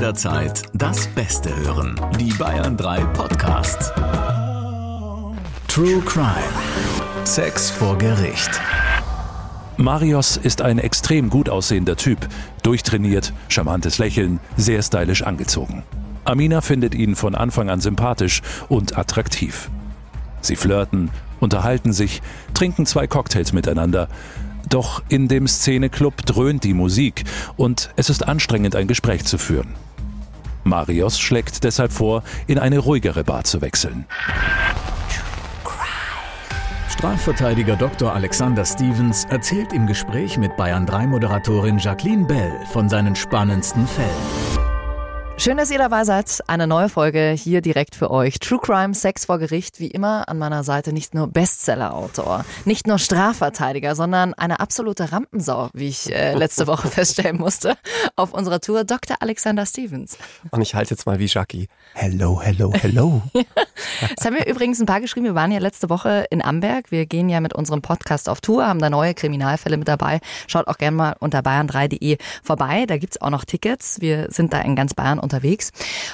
jederzeit das Beste hören. Die Bayern 3 Podcasts. True Crime. Sex vor Gericht. Marius ist ein extrem gut aussehender Typ. Durchtrainiert, charmantes Lächeln, sehr stylisch angezogen. Amina findet ihn von Anfang an sympathisch und attraktiv. Sie flirten, unterhalten sich, trinken zwei Cocktails miteinander. Doch in dem Szeneclub dröhnt die Musik und es ist anstrengend, ein Gespräch zu führen. Marius schlägt deshalb vor, in eine ruhigere Bar zu wechseln. Strafverteidiger Dr. Alexander Stevens erzählt im Gespräch mit Bayern 3 Moderatorin Jacqueline Bell von seinen spannendsten Fällen. Schön, dass ihr dabei seid. Eine neue Folge hier direkt für euch. True Crime, Sex vor Gericht. Wie immer an meiner Seite nicht nur Bestseller-Autor, nicht nur Strafverteidiger, sondern eine absolute Rampensau, wie ich äh, letzte Woche feststellen musste, auf unserer Tour Dr. Alexander Stevens. Und ich halte jetzt mal wie Jackie. Hello, hello, hello. Es haben mir übrigens ein paar geschrieben. Wir waren ja letzte Woche in Amberg. Wir gehen ja mit unserem Podcast auf Tour, haben da neue Kriminalfälle mit dabei. Schaut auch gerne mal unter bayern3.de vorbei. Da gibt's auch noch Tickets. Wir sind da in ganz Bayern unterwegs.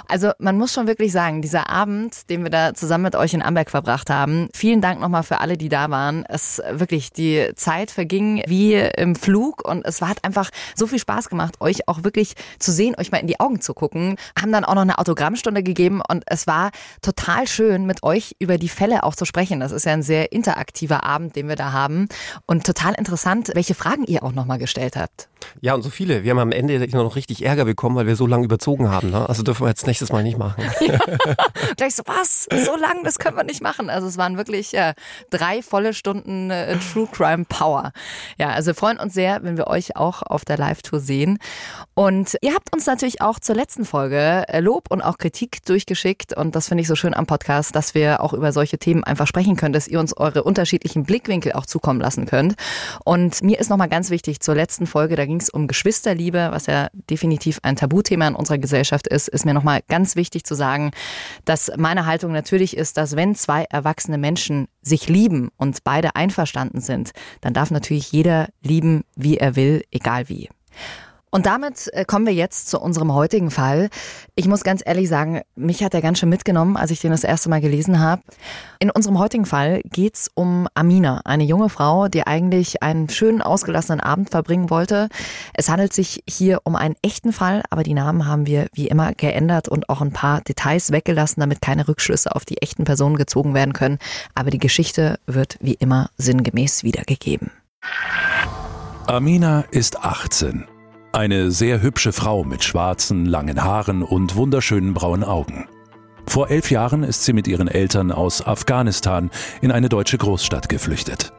Also man muss schon wirklich sagen, dieser Abend, den wir da zusammen mit euch in Amberg verbracht haben, vielen Dank nochmal für alle, die da waren. Es wirklich, die Zeit verging wie im Flug und es hat einfach so viel Spaß gemacht, euch auch wirklich zu sehen, euch mal in die Augen zu gucken. Haben dann auch noch eine Autogrammstunde gegeben und es war total schön, mit euch über die Fälle auch zu sprechen. Das ist ja ein sehr interaktiver Abend, den wir da haben und total interessant, welche Fragen ihr auch nochmal gestellt habt. Ja, und so viele. Wir haben am Ende noch richtig Ärger bekommen, weil wir so lange überzogen haben. Ne? Also dürfen wir jetzt nächstes Mal nicht machen. Ja. Gleich so, was? So lang, das können wir nicht machen. Also es waren wirklich ja, drei volle Stunden äh, True Crime Power. Ja, also wir freuen uns sehr, wenn wir euch auch auf der Live-Tour sehen. Und ihr habt uns natürlich auch zur letzten Folge äh, Lob und auch Kritik durchgeschickt. Und das finde ich so schön am Podcast, dass wir auch über solche Themen einfach sprechen können, dass ihr uns eure unterschiedlichen Blickwinkel auch zukommen lassen könnt. Und mir ist nochmal ganz wichtig, zur letzten Folge, da ging es um Geschwisterliebe, was ja definitiv ein Tabuthema in unserer Gesellschaft ist, ist mir nochmal ganz wichtig zu sagen, dass meine Haltung natürlich ist, dass wenn zwei erwachsene Menschen sich lieben und beide einverstanden sind, dann darf natürlich jeder lieben, wie er will, egal wie. Und damit äh, kommen wir jetzt zu unserem heutigen Fall. Ich muss ganz ehrlich sagen, mich hat er ganz schön mitgenommen, als ich den das erste Mal gelesen habe. In unserem heutigen Fall geht's um Amina, eine junge Frau, die eigentlich einen schönen, ausgelassenen Abend verbringen wollte. Es handelt sich hier um einen echten Fall, aber die Namen haben wir wie immer geändert und auch ein paar Details weggelassen, damit keine Rückschlüsse auf die echten Personen gezogen werden können. Aber die Geschichte wird wie immer sinngemäß wiedergegeben. Amina ist 18. Eine sehr hübsche Frau mit schwarzen, langen Haaren und wunderschönen braunen Augen. Vor elf Jahren ist sie mit ihren Eltern aus Afghanistan in eine deutsche Großstadt geflüchtet.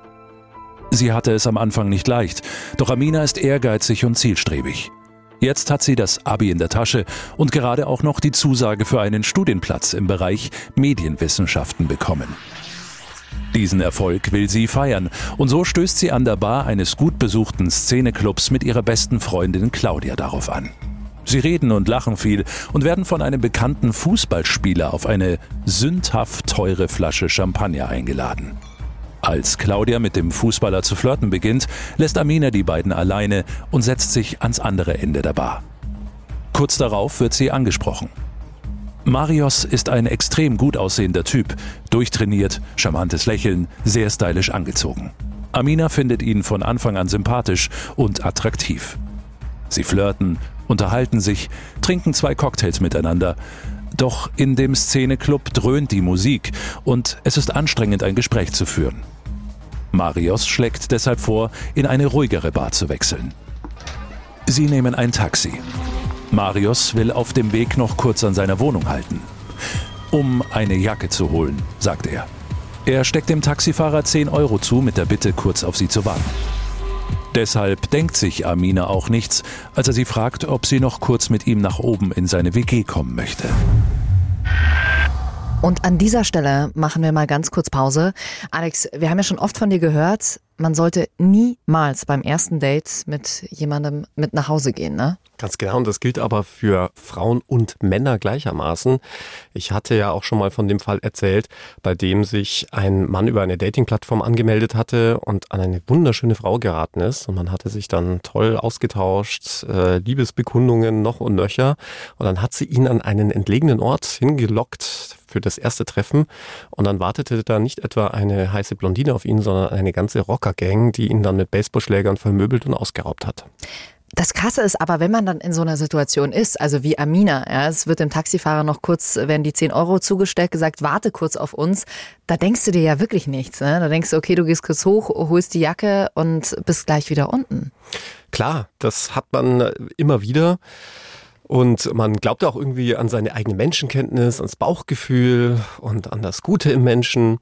Sie hatte es am Anfang nicht leicht, doch Amina ist ehrgeizig und zielstrebig. Jetzt hat sie das Abi in der Tasche und gerade auch noch die Zusage für einen Studienplatz im Bereich Medienwissenschaften bekommen. Diesen Erfolg will sie feiern und so stößt sie an der Bar eines gut besuchten Szeneclubs mit ihrer besten Freundin Claudia darauf an. Sie reden und lachen viel und werden von einem bekannten Fußballspieler auf eine sündhaft teure Flasche Champagner eingeladen. Als Claudia mit dem Fußballer zu flirten beginnt, lässt Amina die beiden alleine und setzt sich ans andere Ende der Bar. Kurz darauf wird sie angesprochen. Marius ist ein extrem gut aussehender Typ, durchtrainiert, charmantes Lächeln, sehr stylisch angezogen. Amina findet ihn von Anfang an sympathisch und attraktiv. Sie flirten, unterhalten sich, trinken zwei Cocktails miteinander. Doch in dem Szeneclub dröhnt die Musik und es ist anstrengend, ein Gespräch zu führen. Marius schlägt deshalb vor, in eine ruhigere Bar zu wechseln. Sie nehmen ein Taxi. Marius will auf dem Weg noch kurz an seiner Wohnung halten. Um eine Jacke zu holen, sagt er. Er steckt dem Taxifahrer 10 Euro zu mit der Bitte, kurz auf sie zu warten. Deshalb denkt sich Amina auch nichts, als er sie fragt, ob sie noch kurz mit ihm nach oben in seine WG kommen möchte. Und an dieser Stelle machen wir mal ganz kurz Pause. Alex, wir haben ja schon oft von dir gehört, man sollte niemals beim ersten Date mit jemandem mit nach Hause gehen, ne? Ganz genau, und das gilt aber für Frauen und Männer gleichermaßen. Ich hatte ja auch schon mal von dem Fall erzählt, bei dem sich ein Mann über eine Dating-Plattform angemeldet hatte und an eine wunderschöne Frau geraten ist. Und man hatte sich dann toll ausgetauscht, äh, Liebesbekundungen noch und nöcher. Und dann hat sie ihn an einen entlegenen Ort hingelockt für das erste Treffen. Und dann wartete da nicht etwa eine heiße Blondine auf ihn, sondern eine ganze Rockergang, die ihn dann mit Baseballschlägern vermöbelt und ausgeraubt hat. Das Krasse ist aber, wenn man dann in so einer Situation ist, also wie Amina, ja, es wird dem Taxifahrer noch kurz, werden die 10 Euro zugestellt, gesagt, warte kurz auf uns, da denkst du dir ja wirklich nichts. Ne? Da denkst du, okay, du gehst kurz hoch, holst die Jacke und bist gleich wieder unten. Klar, das hat man immer wieder. Und man glaubt auch irgendwie an seine eigene Menschenkenntnis, ans Bauchgefühl und an das Gute im Menschen.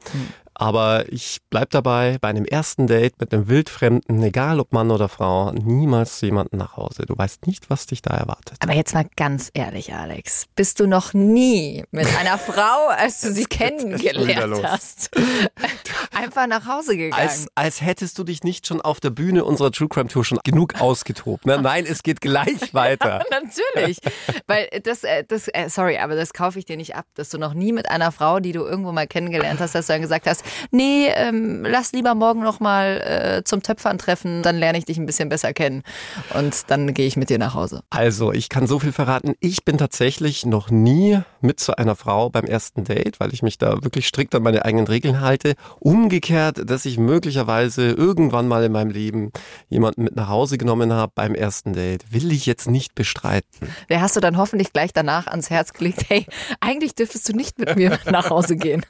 Aber ich bleib dabei, bei einem ersten Date mit einem Wildfremden, egal ob Mann oder Frau, niemals zu jemandem nach Hause. Du weißt nicht, was dich da erwartet. Aber jetzt mal ganz ehrlich, Alex. Bist du noch nie mit einer Frau, als du sie kennengelernt hast, einfach nach Hause gegangen? Als, als hättest du dich nicht schon auf der Bühne unserer True Crime Tour schon genug ausgetobt. Ne? Nein, es geht gleich weiter. Natürlich. Weil das, äh, das, äh, sorry, aber das kaufe ich dir nicht ab, dass du noch nie mit einer Frau, die du irgendwo mal kennengelernt hast, dass du dann gesagt hast, nee, ähm, lass lieber morgen noch mal äh, zum Töpfern treffen, dann lerne ich dich ein bisschen besser kennen und dann gehe ich mit dir nach Hause. Also, ich kann so viel verraten. Ich bin tatsächlich noch nie mit zu einer Frau beim ersten Date, weil ich mich da wirklich strikt an meine eigenen Regeln halte. Umgekehrt, dass ich möglicherweise irgendwann mal in meinem Leben jemanden mit nach Hause genommen habe beim ersten Date, will ich jetzt nicht bestreiten. Der hast du dann hoffentlich gleich danach ans Herz gelegt, hey, eigentlich dürftest du nicht mit mir nach Hause gehen.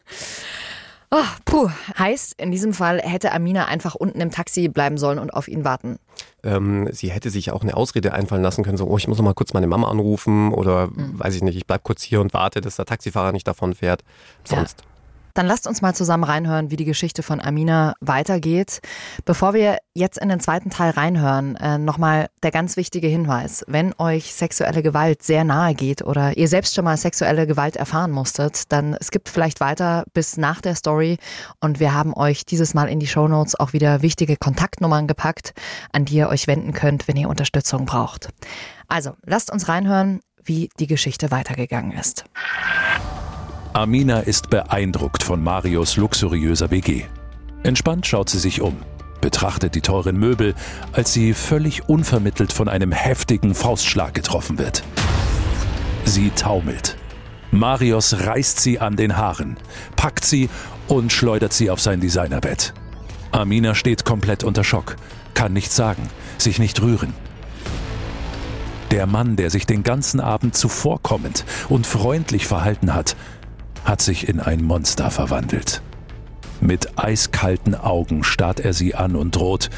Oh, puh. Heißt, in diesem Fall hätte Amina einfach unten im Taxi bleiben sollen und auf ihn warten. Ähm, sie hätte sich auch eine Ausrede einfallen lassen können, so, oh, ich muss noch mal kurz meine Mama anrufen oder mhm. weiß ich nicht, ich bleib kurz hier und warte, dass der Taxifahrer nicht davon fährt. Sonst. Ja. Dann lasst uns mal zusammen reinhören, wie die Geschichte von Amina weitergeht. Bevor wir jetzt in den zweiten Teil reinhören, äh, nochmal der ganz wichtige Hinweis. Wenn euch sexuelle Gewalt sehr nahe geht oder ihr selbst schon mal sexuelle Gewalt erfahren musstet, dann skippt vielleicht weiter bis nach der Story und wir haben euch dieses Mal in die Shownotes auch wieder wichtige Kontaktnummern gepackt, an die ihr euch wenden könnt, wenn ihr Unterstützung braucht. Also, lasst uns reinhören, wie die Geschichte weitergegangen ist. Amina ist beeindruckt von Marios luxuriöser WG. Entspannt schaut sie sich um, betrachtet die teuren Möbel, als sie völlig unvermittelt von einem heftigen Faustschlag getroffen wird. Sie taumelt. Marios reißt sie an den Haaren, packt sie und schleudert sie auf sein Designerbett. Amina steht komplett unter Schock, kann nichts sagen, sich nicht rühren. Der Mann, der sich den ganzen Abend zuvorkommend und freundlich verhalten hat, hat sich in ein Monster verwandelt. Mit eiskalten Augen starrt er sie an und droht,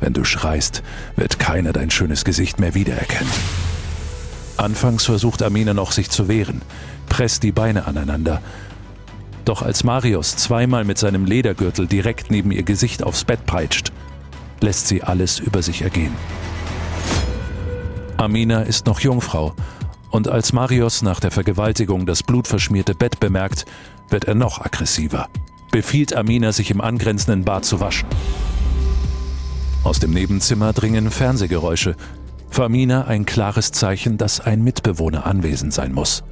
wenn du schreist, wird keiner dein schönes Gesicht mehr wiedererkennen. Anfangs versucht Amina noch sich zu wehren, presst die Beine aneinander. Doch als Marius zweimal mit seinem Ledergürtel direkt neben ihr Gesicht aufs Bett peitscht, lässt sie alles über sich ergehen. Amina ist noch Jungfrau und als Marius nach der Vergewaltigung das blutverschmierte Bett bemerkt, wird er noch aggressiver, befiehlt Amina, sich im angrenzenden Bad zu waschen. Aus dem Nebenzimmer dringen Fernsehgeräusche. Für Amina ein klares Zeichen, dass ein Mitbewohner anwesend sein muss.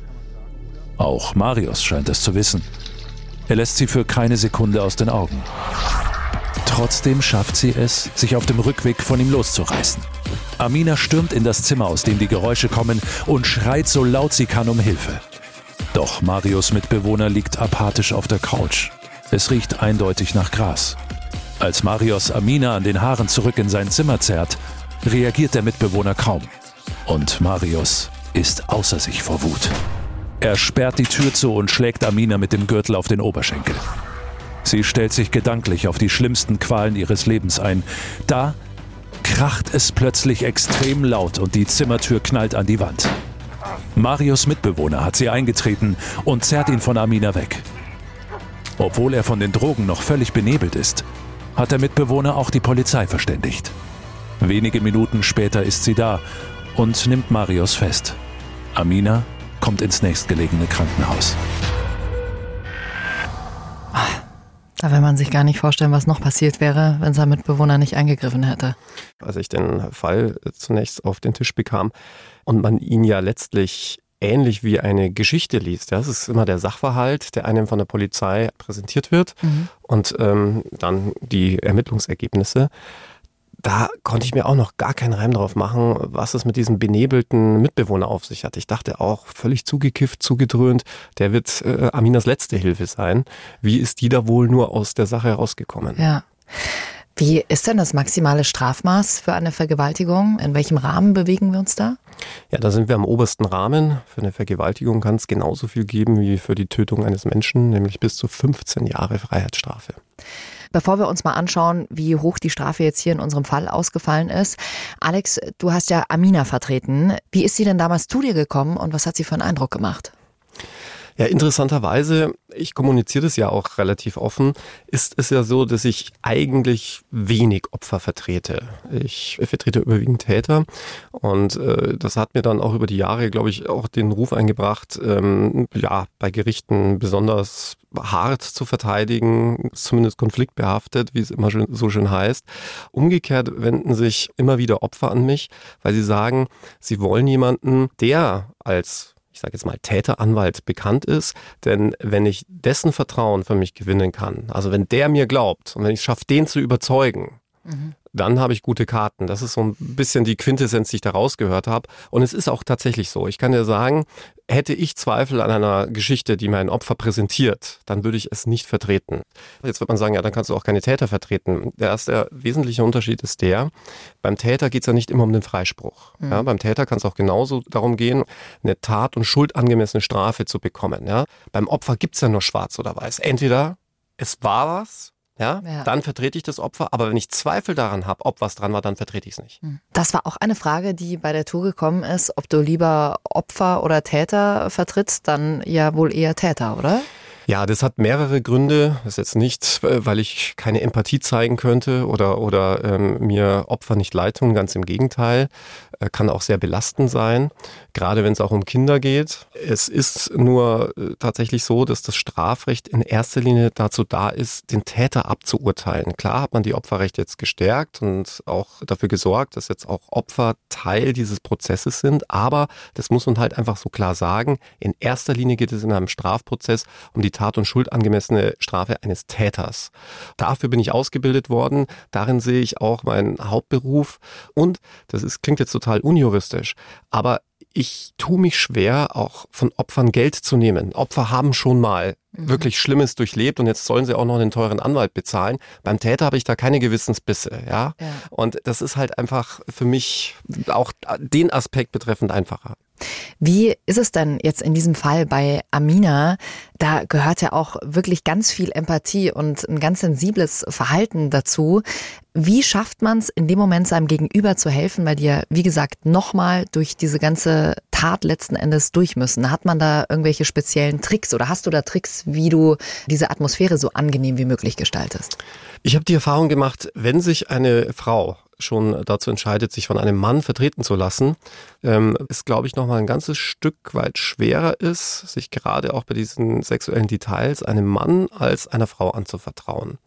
Auch Marius scheint es zu wissen. Er lässt sie für keine Sekunde aus den Augen. Trotzdem schafft sie es, sich auf dem Rückweg von ihm loszureißen. Amina stürmt in das Zimmer, aus dem die Geräusche kommen, und schreit so laut sie kann um Hilfe. Doch Marius Mitbewohner liegt apathisch auf der Couch. Es riecht eindeutig nach Gras. Als Marius Amina an den Haaren zurück in sein Zimmer zerrt, reagiert der Mitbewohner kaum. Und Marius ist außer sich vor Wut. Er sperrt die Tür zu und schlägt Amina mit dem Gürtel auf den Oberschenkel. Sie stellt sich gedanklich auf die schlimmsten Qualen ihres Lebens ein. Da kracht es plötzlich extrem laut und die Zimmertür knallt an die Wand. Marius Mitbewohner hat sie eingetreten und zerrt ihn von Amina weg. Obwohl er von den Drogen noch völlig benebelt ist, hat der Mitbewohner auch die Polizei verständigt. Wenige Minuten später ist sie da und nimmt Marius fest. Amina kommt ins nächstgelegene Krankenhaus. Da will man sich gar nicht vorstellen, was noch passiert wäre, wenn sein Mitbewohner nicht eingegriffen hätte. Als ich den Fall zunächst auf den Tisch bekam und man ihn ja letztlich ähnlich wie eine Geschichte liest. Das ist immer der Sachverhalt, der einem von der Polizei präsentiert wird mhm. und ähm, dann die Ermittlungsergebnisse. Da konnte ich mir auch noch gar keinen Reim drauf machen, was es mit diesem benebelten Mitbewohner auf sich hat. Ich dachte auch, völlig zugekifft, zugedröhnt, der wird äh, Aminas letzte Hilfe sein. Wie ist die da wohl nur aus der Sache herausgekommen? Ja. Wie ist denn das maximale Strafmaß für eine Vergewaltigung? In welchem Rahmen bewegen wir uns da? Ja, da sind wir am obersten Rahmen. Für eine Vergewaltigung kann es genauso viel geben wie für die Tötung eines Menschen, nämlich bis zu 15 Jahre Freiheitsstrafe. Bevor wir uns mal anschauen, wie hoch die Strafe jetzt hier in unserem Fall ausgefallen ist. Alex, du hast ja Amina vertreten. Wie ist sie denn damals zu dir gekommen und was hat sie für einen Eindruck gemacht? Ja, interessanterweise, ich kommuniziere das ja auch relativ offen, ist es ja so, dass ich eigentlich wenig Opfer vertrete. Ich vertrete überwiegend Täter und äh, das hat mir dann auch über die Jahre, glaube ich, auch den Ruf eingebracht, ähm, ja, bei Gerichten besonders hart zu verteidigen, zumindest konfliktbehaftet, wie es immer so schön heißt. Umgekehrt wenden sich immer wieder Opfer an mich, weil sie sagen, sie wollen jemanden, der als ich sage jetzt mal, Täteranwalt bekannt ist. Denn wenn ich dessen Vertrauen für mich gewinnen kann, also wenn der mir glaubt und wenn ich es schaffe, den zu überzeugen, mhm dann habe ich gute Karten. Das ist so ein bisschen die Quintessenz, die ich da rausgehört habe. Und es ist auch tatsächlich so. Ich kann dir sagen, hätte ich Zweifel an einer Geschichte, die mein Opfer präsentiert, dann würde ich es nicht vertreten. Jetzt wird man sagen, ja, dann kannst du auch keine Täter vertreten. Der erste wesentliche Unterschied ist der, beim Täter geht es ja nicht immer um den Freispruch. Mhm. Ja, beim Täter kann es auch genauso darum gehen, eine Tat- und schuldangemessene Strafe zu bekommen. Ja? Beim Opfer gibt es ja nur schwarz oder weiß. Entweder es war was ja, ja, dann vertrete ich das Opfer. Aber wenn ich Zweifel daran habe, ob was dran war, dann vertrete ich es nicht. Hm. Das war auch eine Frage, die bei der Tour gekommen ist, ob du lieber Opfer oder Täter vertrittst, dann ja wohl eher Täter, oder? Ja, das hat mehrere Gründe. Das ist jetzt nicht, äh, weil ich keine Empathie zeigen könnte oder, oder ähm, mir Opfer nicht leid tun, ganz im Gegenteil. Äh, kann auch sehr belastend sein, gerade wenn es auch um Kinder geht. Es ist nur äh, tatsächlich so, dass das Strafrecht in erster Linie dazu da ist, den Täter abzuurteilen. Klar hat man die Opferrechte jetzt gestärkt und auch dafür gesorgt, dass jetzt auch Opfer Teil dieses Prozesses sind, aber das muss man halt einfach so klar sagen. In erster Linie geht es in einem Strafprozess um die Tat- und Schuldangemessene Strafe eines Täters. Dafür bin ich ausgebildet worden. Darin sehe ich auch meinen Hauptberuf. Und das ist, klingt jetzt total unjuristisch, aber ich tue mich schwer, auch von Opfern Geld zu nehmen. Opfer haben schon mal mhm. wirklich Schlimmes durchlebt und jetzt sollen sie auch noch einen teuren Anwalt bezahlen. Beim Täter habe ich da keine Gewissensbisse, ja? ja. Und das ist halt einfach für mich auch den Aspekt betreffend einfacher. Wie ist es denn jetzt in diesem Fall bei Amina? Da gehört ja auch wirklich ganz viel Empathie und ein ganz sensibles Verhalten dazu. Wie schafft man es in dem Moment seinem Gegenüber zu helfen, weil die ja, wie gesagt, nochmal durch diese ganze Tat letzten Endes durch müssen? Hat man da irgendwelche speziellen Tricks oder hast du da Tricks, wie du diese Atmosphäre so angenehm wie möglich gestaltest? Ich habe die Erfahrung gemacht, wenn sich eine Frau schon dazu entscheidet, sich von einem Mann vertreten zu lassen, ähm, ist, glaube ich, nochmal ein ganzes Stück weit schwerer ist, sich gerade auch bei diesen sexuellen Details einem Mann als einer Frau anzuvertrauen.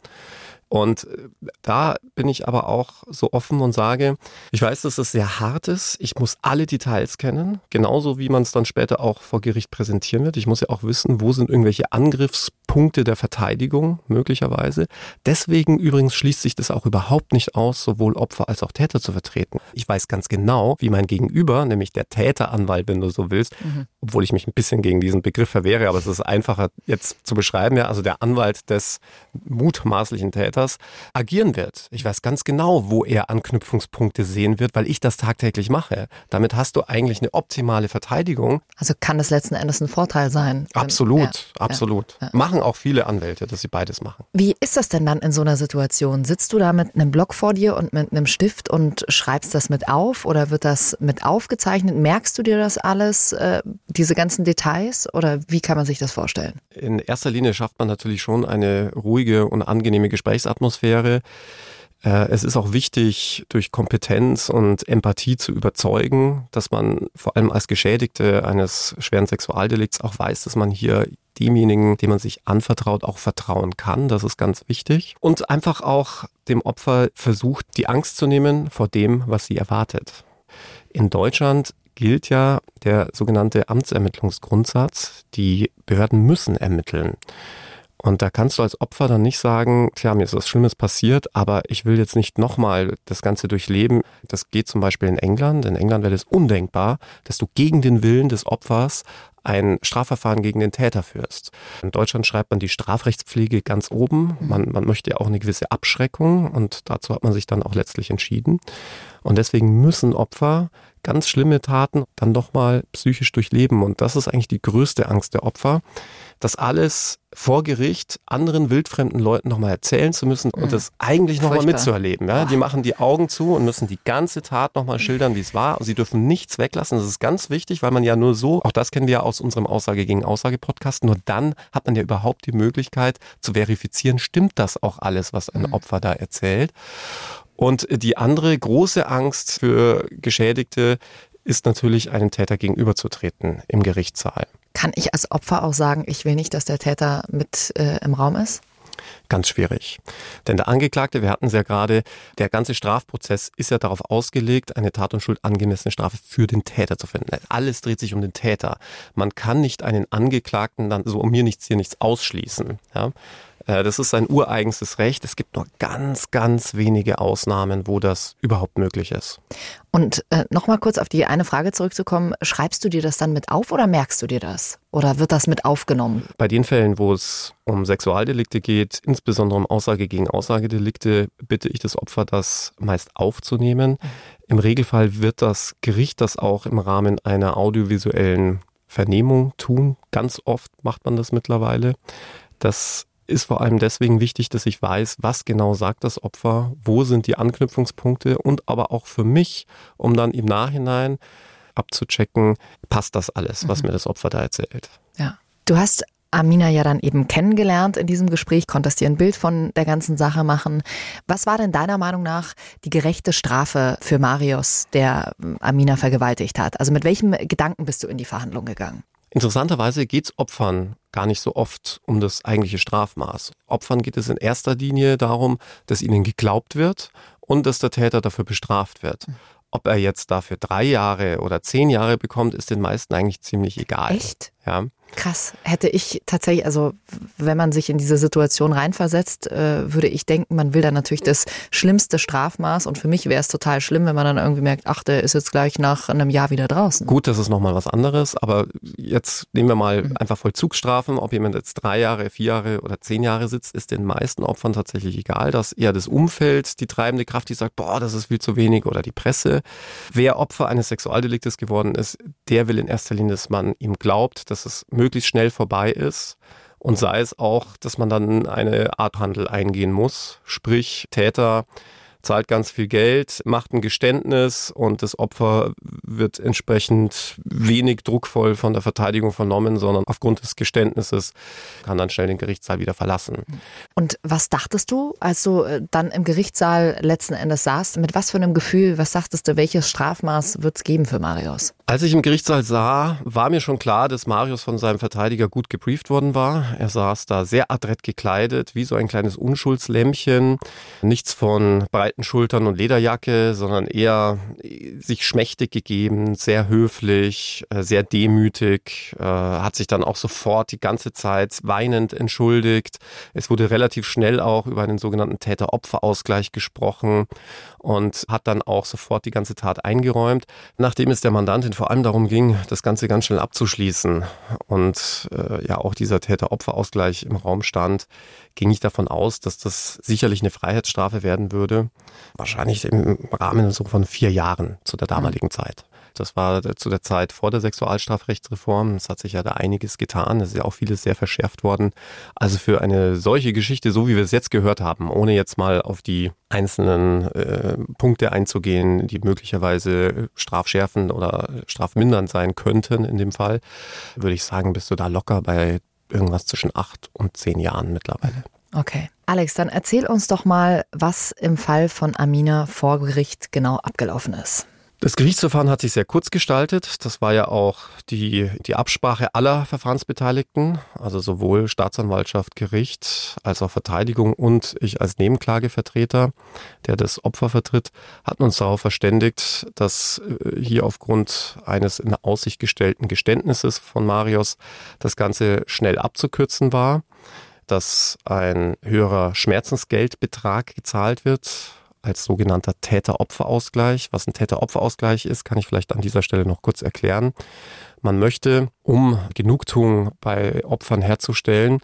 Und äh, da bin ich aber auch so offen und sage, ich weiß, dass es sehr hart ist. Ich muss alle Details kennen, genauso wie man es dann später auch vor Gericht präsentieren wird. Ich muss ja auch wissen, wo sind irgendwelche Angriffspunkte der Verteidigung möglicherweise. Deswegen übrigens schließt sich das auch überhaupt nicht aus, sowohl Opfer als auch Täter zu vertreten. Ich weiß ganz genau, wie mein Gegenüber, nämlich der Täteranwalt, wenn du so willst, mhm. obwohl ich mich ein bisschen gegen diesen Begriff verwehre, aber es ist einfacher jetzt zu beschreiben, ja, also der Anwalt des mutmaßlichen Täters, Vaters agieren wird. Ich weiß ganz genau, wo er Anknüpfungspunkte sehen wird, weil ich das tagtäglich mache. Damit hast du eigentlich eine optimale Verteidigung. Also kann das letzten Endes ein Vorteil sein. Absolut, ja, absolut. Ja, ja. Machen auch viele Anwälte, dass sie beides machen. Wie ist das denn dann in so einer Situation? Sitzt du da mit einem Block vor dir und mit einem Stift und schreibst das mit auf oder wird das mit aufgezeichnet? Merkst du dir das alles, äh, diese ganzen Details oder wie kann man sich das vorstellen? In erster Linie schafft man natürlich schon eine ruhige und angenehme Gesprächs Gesprächsatmosphäre. Äh, es ist auch wichtig, durch Kompetenz und Empathie zu überzeugen, dass man vor allem als Geschädigte eines schweren Sexualdelikts auch weiß, dass man hier demjenigen, dem man sich anvertraut, auch vertrauen kann. Das ist ganz wichtig. Und einfach auch dem Opfer versucht, die Angst zu nehmen vor dem, was sie erwartet. In Deutschland gilt ja der sogenannte Amtsermittlungsgrundsatz. Die Behörden müssen ermitteln. Und da kannst du als Opfer dann nicht sagen, tja, mir ist was Schlimmes passiert, aber ich will jetzt nicht nochmal das Ganze durchleben. Das geht zum Beispiel in England. In England wäre es undenkbar, dass du gegen den Willen des Opfers ein Strafverfahren gegen den Täter führst. In Deutschland schreibt man die Strafrechtspflege ganz oben. Man, man möchte ja auch eine gewisse Abschreckung und dazu hat man sich dann auch letztlich entschieden. Und deswegen müssen Opfer ganz schlimme Taten dann doch mal psychisch durchleben. Und das ist eigentlich die größte Angst der Opfer, das alles vor Gericht anderen wildfremden Leuten nochmal erzählen zu müssen und mhm. das eigentlich nochmal mitzuerleben. Ja? Die machen die Augen zu und müssen die ganze Tat nochmal schildern, wie es war. Sie dürfen nichts weglassen. Das ist ganz wichtig, weil man ja nur so, auch das kennen wir ja aus unserem Aussage gegen Aussage Podcast, nur dann hat man ja überhaupt die Möglichkeit zu verifizieren, stimmt das auch alles, was ein mhm. Opfer da erzählt. Und die andere große Angst für Geschädigte ist natürlich, einem Täter gegenüberzutreten im Gerichtssaal. Kann ich als Opfer auch sagen, ich will nicht, dass der Täter mit äh, im Raum ist? Ganz schwierig. Denn der Angeklagte, wir hatten es ja gerade, der ganze Strafprozess ist ja darauf ausgelegt, eine Tat und Schuld angemessene Strafe für den Täter zu finden. Alles dreht sich um den Täter. Man kann nicht einen Angeklagten dann so um mir nichts hier nichts ausschließen. Ja? Äh, das ist ein ureigenstes Recht. Es gibt nur ganz, ganz wenige Ausnahmen, wo das überhaupt möglich ist. Und äh, nochmal kurz auf die eine Frage zurückzukommen. Schreibst du dir das dann mit auf oder merkst du dir das? Oder wird das mit aufgenommen? Bei den Fällen, wo es um Sexualdelikte geht, insbesondere um Aussage gegen Aussagedelikte, bitte ich das Opfer, das meist aufzunehmen. Im Regelfall wird das Gericht das auch im Rahmen einer audiovisuellen Vernehmung tun. Ganz oft macht man das mittlerweile. Das ist vor allem deswegen wichtig, dass ich weiß, was genau sagt das Opfer, wo sind die Anknüpfungspunkte und aber auch für mich, um dann im Nachhinein abzuchecken, passt das alles, was mhm. mir das Opfer da erzählt. Ja. Du hast Amina ja dann eben kennengelernt in diesem Gespräch, konntest dir ein Bild von der ganzen Sache machen. Was war denn deiner Meinung nach die gerechte Strafe für Marius, der Amina vergewaltigt hat? Also mit welchem Gedanken bist du in die Verhandlung gegangen? Interessanterweise geht es Opfern gar nicht so oft um das eigentliche Strafmaß. Opfern geht es in erster Linie darum, dass ihnen geglaubt wird und dass der Täter dafür bestraft wird. Ob er jetzt dafür drei Jahre oder zehn Jahre bekommt, ist den meisten eigentlich ziemlich egal. Echt? Ja. Krass. Hätte ich tatsächlich, also wenn man sich in diese Situation reinversetzt, äh, würde ich denken, man will dann natürlich das schlimmste Strafmaß. Und für mich wäre es total schlimm, wenn man dann irgendwie merkt, ach, der ist jetzt gleich nach einem Jahr wieder draußen. Gut, das ist nochmal was anderes. Aber jetzt nehmen wir mal mhm. einfach Vollzugsstrafen. Ob jemand jetzt drei Jahre, vier Jahre oder zehn Jahre sitzt, ist den meisten Opfern tatsächlich egal. Dass eher das Umfeld die treibende Kraft, die sagt, boah, das ist viel zu wenig oder die Presse. Wer Opfer eines Sexualdeliktes geworden ist, der will in erster Linie, dass man ihm glaubt, dass es möglichst schnell vorbei ist. Und sei es auch, dass man dann eine Art Handel eingehen muss. Sprich, Täter zahlt ganz viel Geld, macht ein Geständnis und das Opfer wird entsprechend wenig druckvoll von der Verteidigung vernommen, sondern aufgrund des Geständnisses kann dann schnell den Gerichtssaal wieder verlassen. Und was dachtest du, als du äh, dann im Gerichtssaal letzten Endes saßt? Mit was für einem Gefühl, was sagtest du, welches Strafmaß wird es geben für Marius? Als ich im Gerichtssaal sah, war mir schon klar, dass Marius von seinem Verteidiger gut gebrieft worden war. Er saß da sehr adrett gekleidet, wie so ein kleines Unschuldslämmchen. Nichts von breiten breiten Schultern und Lederjacke, sondern eher sich schmächtig gegeben, sehr höflich, äh, sehr demütig, äh, hat sich dann auch sofort die ganze Zeit weinend entschuldigt. Es wurde relativ schnell auch über einen sogenannten Täter-Opfer-Ausgleich gesprochen und hat dann auch sofort die ganze Tat eingeräumt, nachdem es der Mandantin vor allem darum ging, das Ganze ganz schnell abzuschließen und äh, ja auch dieser Täter-Opfer-Ausgleich im Raum stand, ging ich davon aus, dass das sicherlich eine Freiheitsstrafe werden würde. Wahrscheinlich im Rahmen so von vier Jahren zu der damaligen mhm. Zeit. Das war zu der Zeit vor der Sexualstrafrechtsreform. Es hat sich ja da einiges getan. Es ist ja auch vieles sehr verschärft worden. Also für eine solche Geschichte, so wie wir es jetzt gehört haben, ohne jetzt mal auf die einzelnen äh, Punkte einzugehen, die möglicherweise strafschärfend oder strafmindernd sein könnten in dem Fall, würde ich sagen, bist du da locker bei irgendwas zwischen acht und zehn Jahren mittlerweile. Okay. Alex, dann erzähl uns doch mal, was im Fall von Amina vor Gericht genau abgelaufen ist. Das Gerichtsverfahren hat sich sehr kurz gestaltet. Das war ja auch die, die Absprache aller Verfahrensbeteiligten, also sowohl Staatsanwaltschaft, Gericht als auch Verteidigung und ich als Nebenklagevertreter, der das Opfer vertritt, hatten uns darauf verständigt, dass äh, hier aufgrund eines in Aussicht gestellten Geständnisses von Marius das Ganze schnell abzukürzen war, dass ein höherer Schmerzensgeldbetrag gezahlt wird als sogenannter Täter-Opfer-Ausgleich. Was ein Täter-Opfer-Ausgleich ist, kann ich vielleicht an dieser Stelle noch kurz erklären. Man möchte, um Genugtuung bei Opfern herzustellen,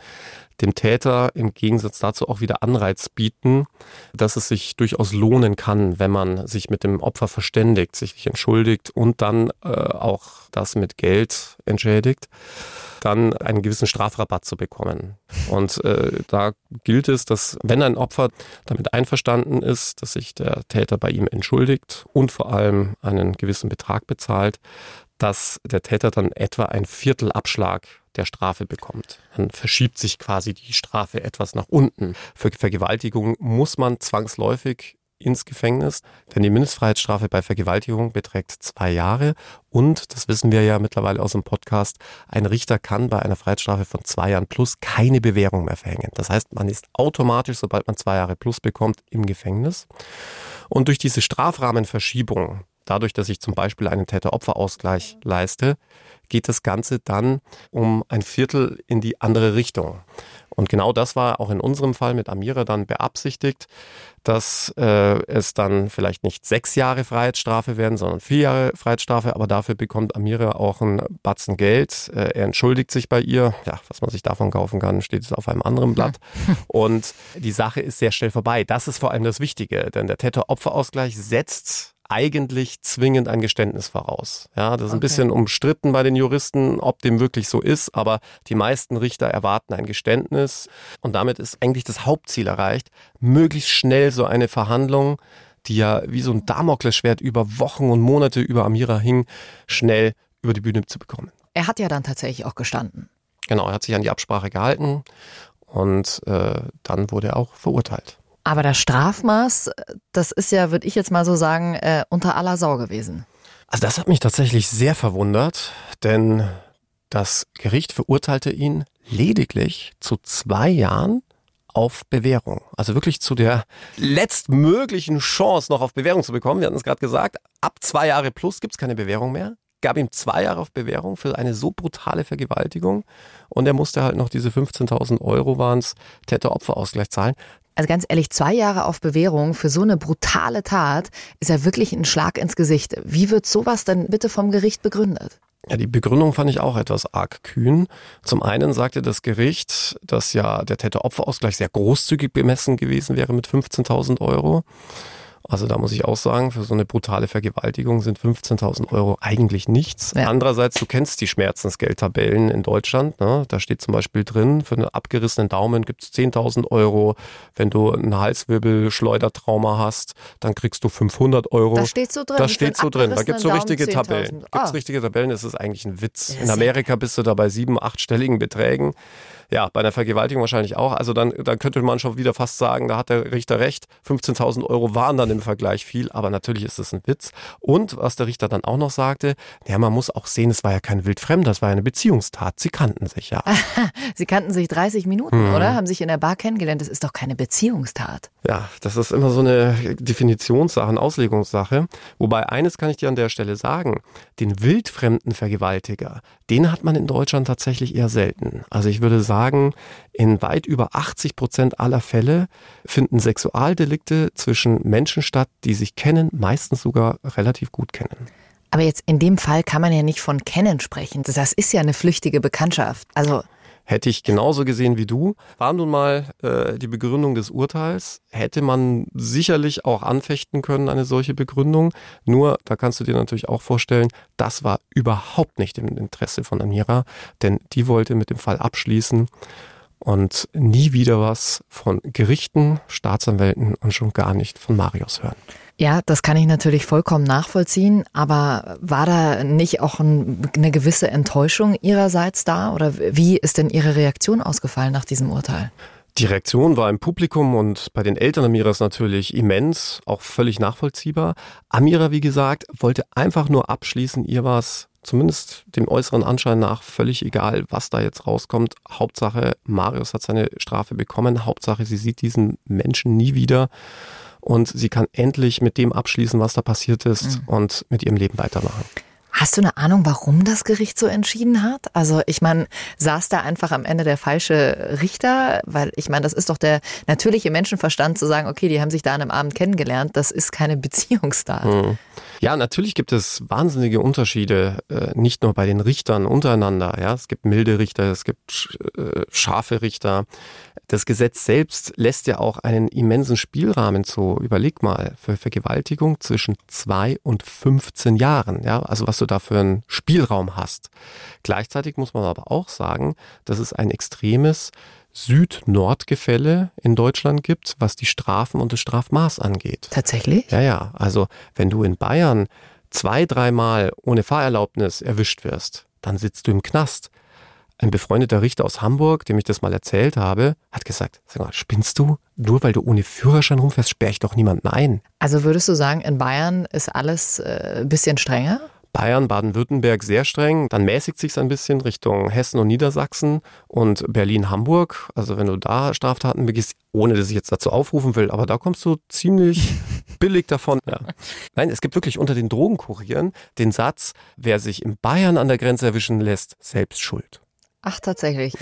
dem Täter im Gegensatz dazu auch wieder Anreiz bieten, dass es sich durchaus lohnen kann, wenn man sich mit dem Opfer verständigt, sich entschuldigt und dann äh, auch das mit Geld entschädigt dann einen gewissen Strafrabatt zu bekommen. Und äh, da gilt es, dass wenn ein Opfer damit einverstanden ist, dass sich der Täter bei ihm entschuldigt und vor allem einen gewissen Betrag bezahlt, dass der Täter dann etwa ein Viertel Abschlag der Strafe bekommt. Dann verschiebt sich quasi die Strafe etwas nach unten. Für Vergewaltigung muss man zwangsläufig ins Gefängnis, denn die Mindestfreiheitsstrafe bei Vergewaltigung beträgt zwei Jahre und, das wissen wir ja mittlerweile aus dem Podcast, ein Richter kann bei einer Freiheitsstrafe von zwei Jahren plus keine Bewährung mehr verhängen. Das heißt, man ist automatisch, sobald man zwei Jahre plus bekommt, im Gefängnis. Und durch diese Strafrahmenverschiebung, dadurch, dass ich zum Beispiel einen Täter-Opfer-Ausgleich leiste, geht das Ganze dann um ein Viertel in die andere Richtung. Und genau das war auch in unserem Fall mit Amira dann beabsichtigt, dass äh, es dann vielleicht nicht sechs Jahre Freiheitsstrafe werden, sondern vier Jahre Freiheitsstrafe. Aber dafür bekommt Amira auch einen Batzen Geld. Äh, er entschuldigt sich bei ihr. Ja, was man sich davon kaufen kann, steht es auf einem anderen Blatt. Und die Sache ist sehr schnell vorbei. Das ist vor allem das Wichtige, denn der Täter-Opfer-Ausgleich setzt eigentlich zwingend ein Geständnis voraus. Ja, das ist okay. ein bisschen umstritten bei den Juristen, ob dem wirklich so ist, aber die meisten Richter erwarten ein Geständnis und damit ist eigentlich das Hauptziel erreicht, möglichst schnell so eine Verhandlung, die ja wie so ein Damoklesschwert über Wochen und Monate über Amira hing, schnell über die Bühne zu bekommen. Er hat ja dann tatsächlich auch gestanden. Genau, er hat sich an die Absprache gehalten und äh, dann wurde er auch verurteilt. Aber das Strafmaß, das ist ja, würde ich jetzt mal so sagen, äh, unter aller Sau gewesen. Also das hat mich tatsächlich sehr verwundert, denn das Gericht verurteilte ihn lediglich zu zwei Jahren auf Bewährung. Also wirklich zu der letztmöglichen Chance, noch auf Bewährung zu bekommen. Wir hatten es gerade gesagt, ab zwei Jahre plus gibt es keine Bewährung mehr. Gab ihm zwei Jahre auf Bewährung für eine so brutale Vergewaltigung und er musste halt noch diese 15.000 Euro waren es Täter-Opfer-Ausgleich zahlen. Also ganz ehrlich, zwei Jahre auf Bewährung für so eine brutale Tat ist ja wirklich ein Schlag ins Gesicht. Wie wird sowas denn bitte vom Gericht begründet? Ja, die Begründung fand ich auch etwas arg kühn. Zum einen sagte das Gericht, dass ja der Täter-Opfer-Ausgleich sehr großzügig bemessen gewesen wäre mit 15.000 Euro. Also da muss ich auch sagen, für so eine brutale Vergewaltigung sind 15.000 Euro eigentlich nichts. Ja. Andererseits, du kennst die Schmerzensgeldtabellen in Deutschland. Ne? Da steht zum Beispiel drin, für einen abgerissenen Daumen gibt's 10.000 Euro. Wenn du ein Halswirbel-Schleudertrauma hast, dann kriegst du 500 Euro. Das steht so drin. Das steht so drin. Da gibt's so richtige Tabellen. Gibt's ah. richtige Tabellen, das ist eigentlich ein Witz. In Amerika bist du da bei sieben, achtstelligen Beträgen. Ja, bei einer Vergewaltigung wahrscheinlich auch. Also dann, dann könnte man schon wieder fast sagen, da hat der Richter recht. 15.000 Euro waren dann im Vergleich viel, aber natürlich ist es ein Witz. Und was der Richter dann auch noch sagte, ja, man muss auch sehen, es war ja kein Wildfremder, es war ja eine Beziehungstat. Sie kannten sich ja. Sie kannten sich 30 Minuten, hm. oder? Haben sich in der Bar kennengelernt. Das ist doch keine Beziehungstat. Ja, das ist immer so eine Definitionssache, eine Auslegungssache. Wobei eines kann ich dir an der Stelle sagen, den wildfremden Vergewaltiger, den hat man in Deutschland tatsächlich eher selten. Also ich würde sagen, in weit über 80 Prozent aller Fälle finden Sexualdelikte zwischen Menschen statt, die sich kennen, meistens sogar relativ gut kennen. Aber jetzt in dem Fall kann man ja nicht von kennen sprechen. Das ist ja eine flüchtige Bekanntschaft. Also Hätte ich genauso gesehen wie du. War nun mal äh, die Begründung des Urteils. Hätte man sicherlich auch anfechten können, eine solche Begründung. Nur, da kannst du dir natürlich auch vorstellen, das war überhaupt nicht im Interesse von Amira, denn die wollte mit dem Fall abschließen und nie wieder was von Gerichten, Staatsanwälten und schon gar nicht von Marius hören. Ja, das kann ich natürlich vollkommen nachvollziehen, aber war da nicht auch ein, eine gewisse Enttäuschung Ihrerseits da oder wie ist denn Ihre Reaktion ausgefallen nach diesem Urteil? Die Reaktion war im Publikum und bei den Eltern Amiras natürlich immens, auch völlig nachvollziehbar. Amira, wie gesagt, wollte einfach nur abschließen. Ihr war es zumindest dem äußeren Anschein nach völlig egal, was da jetzt rauskommt. Hauptsache, Marius hat seine Strafe bekommen. Hauptsache, sie sieht diesen Menschen nie wieder und sie kann endlich mit dem abschließen, was da passiert ist mhm. und mit ihrem Leben weitermachen. Hast du eine Ahnung, warum das Gericht so entschieden hat? Also ich meine, saß da einfach am Ende der falsche Richter? Weil ich meine, das ist doch der natürliche Menschenverstand zu sagen, okay, die haben sich da an einem Abend kennengelernt, das ist keine Beziehungstat. Hm. Ja, natürlich gibt es wahnsinnige Unterschiede, äh, nicht nur bei den Richtern untereinander. Ja, es gibt milde Richter, es gibt äh, scharfe Richter. Das Gesetz selbst lässt ja auch einen immensen Spielrahmen zu. Überleg mal, für Vergewaltigung zwischen zwei und 15 Jahren. Ja, also was du da für einen Spielraum hast. Gleichzeitig muss man aber auch sagen, dass es ein extremes Süd-Nord-Gefälle in Deutschland gibt, was die Strafen und das Strafmaß angeht. Tatsächlich? Ja, ja. Also wenn du in Bayern zwei, dreimal ohne Fahrerlaubnis erwischt wirst, dann sitzt du im Knast. Ein befreundeter Richter aus Hamburg, dem ich das mal erzählt habe, hat gesagt, sag mal, spinnst du? Nur weil du ohne Führerschein rumfährst, sperre ich doch niemanden ein. Also würdest du sagen, in Bayern ist alles äh, ein bisschen strenger? Bayern, Baden-Württemberg sehr streng. Dann mäßigt sich ein bisschen Richtung Hessen und Niedersachsen und Berlin-Hamburg. Also wenn du da Straftaten begehst, ohne dass ich jetzt dazu aufrufen will, aber da kommst du ziemlich billig davon. Ja. Nein, es gibt wirklich unter den Drogenkurieren den Satz, wer sich in Bayern an der Grenze erwischen lässt, selbst schuld. Ach, tatsächlich.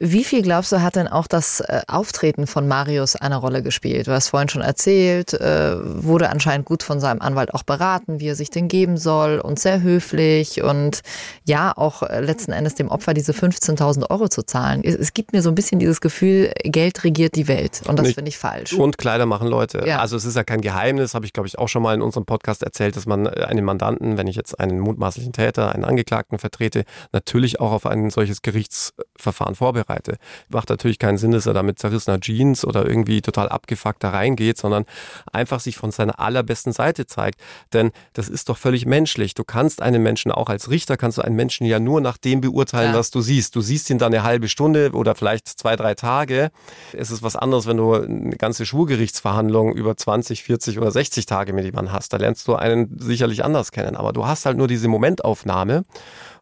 Wie viel glaubst du, hat denn auch das äh, Auftreten von Marius eine Rolle gespielt? Du hast vorhin schon erzählt, äh, wurde anscheinend gut von seinem Anwalt auch beraten, wie er sich denn geben soll und sehr höflich und ja, auch äh, letzten Endes dem Opfer diese 15.000 Euro zu zahlen. Es, gibt mir so ein bisschen dieses Gefühl, Geld regiert die Welt und das finde ich falsch. Und Kleider machen Leute. Ja. Also es ist ja kein Geheimnis, habe ich glaube ich auch schon mal in unserem Podcast erzählt, dass man einen Mandanten, wenn ich jetzt einen mutmaßlichen Täter, einen Angeklagten vertrete, natürlich auch auf ein solches Gericht Gerichtsverfahren vorbereite. Macht natürlich keinen Sinn, dass er da mit zerrissener Jeans oder irgendwie total abgefuckt da reingeht, sondern einfach sich von seiner allerbesten Seite zeigt. Denn das ist doch völlig menschlich. Du kannst einen Menschen auch als Richter, kannst du einen Menschen ja nur nach dem beurteilen, ja. was du siehst. Du siehst ihn dann eine halbe Stunde oder vielleicht zwei, drei Tage. Es ist was anderes, wenn du eine ganze Schwurgerichtsverhandlung über 20, 40 oder 60 Tage mit jemandem hast. Da lernst du einen sicherlich anders kennen. Aber du hast halt nur diese Momentaufnahme.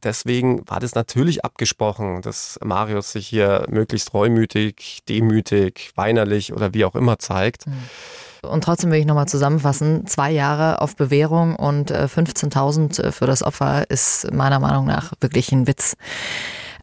Deswegen war das natürlich abgesprochen, dass Marius sich hier möglichst reumütig, demütig, weinerlich oder wie auch immer zeigt. Mhm. Und trotzdem will ich nochmal zusammenfassen, zwei Jahre auf Bewährung und 15.000 äh, für das Opfer ist meiner Meinung nach wirklich ein Witz.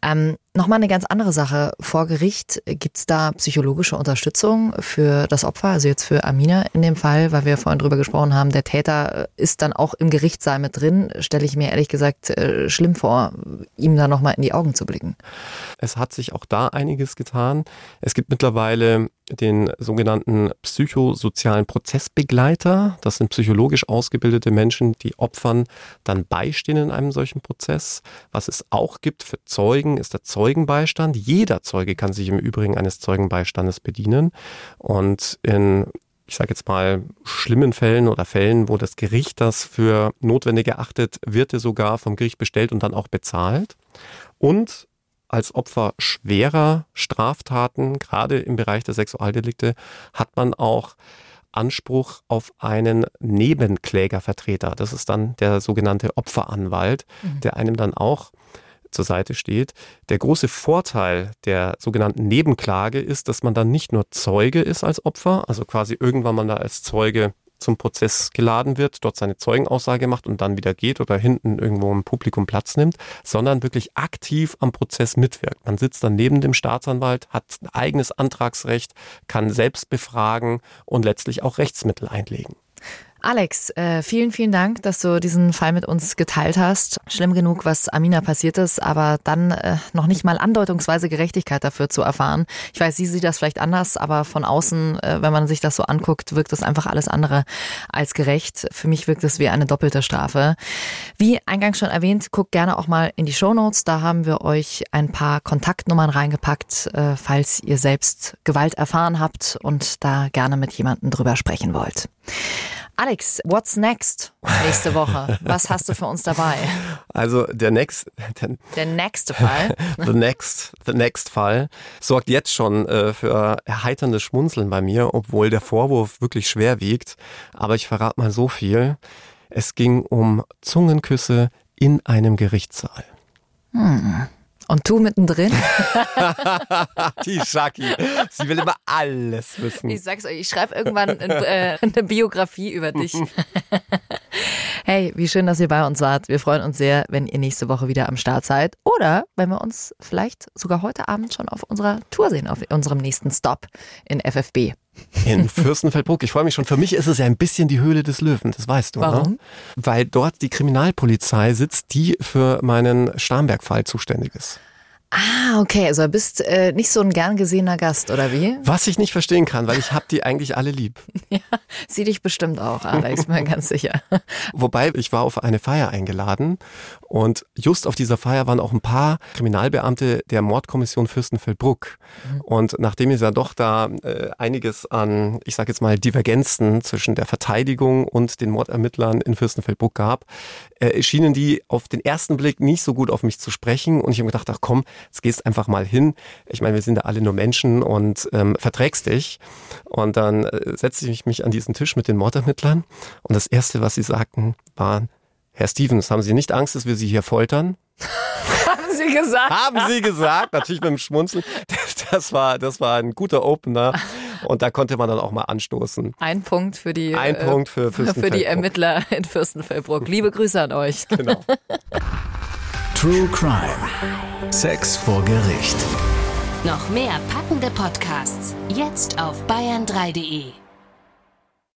Ähm, Nochmal eine ganz andere Sache. Vor Gericht gibt es da psychologische Unterstützung für das Opfer, also jetzt für Amina in dem Fall, weil wir vorhin drüber gesprochen haben, der Täter ist dann auch im Gerichtssaal mit drin. Stelle ich mir ehrlich gesagt äh, schlimm vor, ihm da nochmal in die Augen zu blicken. Es hat sich auch da einiges getan. Es gibt mittlerweile den sogenannten psychosozialen Prozessbegleiter. Das sind psychologisch ausgebildete Menschen, die Opfern dann beistehen in einem solchen Prozess. Was es auch gibt für Zeugen, ist der Zeugen Zeugenbeistand. Jeder Zeuge kann sich im Übrigen eines Zeugenbeistandes bedienen. Und in ich sage jetzt mal, schlimmen Fällen oder Fällen, wo das Gericht das für notwendig erachtet, wird er sogar vom Gericht bestellt und dann auch bezahlt. Und als Opfer schwerer Straftaten, gerade im Bereich der Sexualdelikte, hat man auch Anspruch auf einen Nebenklägervertreter. Das ist dann der sogenannte Opferanwalt, mhm. der einem dann auch zur Seite steht. Der große Vorteil der sogenannten Nebenklage ist, dass man dann nicht nur Zeuge ist als Opfer, also quasi irgendwann mal da als Zeuge zum Prozess geladen wird, dort seine Zeugenaussage macht und dann wieder geht oder hinten irgendwo im Publikum Platz nimmt, sondern wirklich aktiv am Prozess mitwirkt. Man sitzt dann neben dem Staatsanwalt, hat ein eigenes Antragsrecht, kann selbst befragen und letztlich auch Rechtsmittel einlegen. Alex, äh, vielen, vielen Dank, dass du diesen Fall mit uns geteilt hast. Schlimm genug, was Amina passiert ist, aber dann äh, noch nicht mal andeutungsweise Gerechtigkeit dafür zu erfahren. Ich weiß, sie sieht das vielleicht anders, aber von außen, äh, wenn man sich das so anguckt, wirkt das einfach alles andere als gerecht. Für mich wirkt es wie eine doppelte Strafe. Wie eingangs schon erwähnt, guckt gerne auch mal in die Show Notes. Da haben wir euch ein paar Kontaktnummern reingepackt, falls ihr selbst Gewalt erfahren habt und da gerne mit jemandem drüber sprechen wollt. Alex, what's next nächste Woche? Was hast du für uns dabei? Also der next, der, der nächste Fall, the next, the next Fall sorgt jetzt schon äh, für erheiterndes Schmunzeln bei mir, obwohl der Vorwurf wirklich schwer wiegt. Aber ich verrate mal so viel. Es ging um Zungenküsse in einem Gerichtssaal. Hm. Und du mittendrin? Die Shaki. Sie will immer alles wissen. Ich sag's euch, ich schreibe irgendwann äh, eine Biografie über dich. Hey, wie schön, dass ihr bei uns wart. Wir freuen uns sehr, wenn ihr nächste Woche wieder am Start seid. Oder wenn wir uns vielleicht sogar heute Abend schon auf unserer Tour sehen, auf unserem nächsten Stop in FFB. In Fürstenfeldbruck. Ich freue mich schon. Für mich ist es ja ein bisschen die Höhle des Löwen, das weißt du. Warum? Ne? Weil dort die Kriminalpolizei sitzt, die für meinen Starnberg-Fall zuständig ist. Ah, okay. Also du bist äh, nicht so ein gern gesehener Gast, oder wie? Was ich nicht verstehen kann, weil ich hab die eigentlich alle lieb. ja, sie dich bestimmt auch, Alex, bin mir ganz sicher. Wobei, ich war auf eine Feier eingeladen und just auf dieser Feier waren auch ein paar Kriminalbeamte der Mordkommission Fürstenfeldbruck. Mhm. Und nachdem es ja doch da äh, einiges an, ich sage jetzt mal, Divergenzen zwischen der Verteidigung und den Mordermittlern in Fürstenfeldbruck gab, äh, schienen die auf den ersten Blick nicht so gut auf mich zu sprechen. Und ich habe gedacht, ach komm, jetzt gehst einfach mal hin. Ich meine, wir sind da alle nur Menschen und ähm, verträgst dich. Und dann äh, setzte ich mich an diesen Tisch mit den Mordermittlern und das Erste, was sie sagten, war, Herr Stevens, haben Sie nicht Angst, dass wir Sie hier foltern? haben Sie gesagt? Haben Sie gesagt, natürlich mit dem Schmunzeln. Das war, das war ein guter Opener. Und da konnte man dann auch mal anstoßen. Ein Punkt für die, ein äh, Punkt für, für die Ermittler in Fürstenfeldbruck. Liebe Grüße an euch. Genau. True Crime. Sex vor Gericht. Noch mehr packende Podcasts jetzt auf bayern3.de.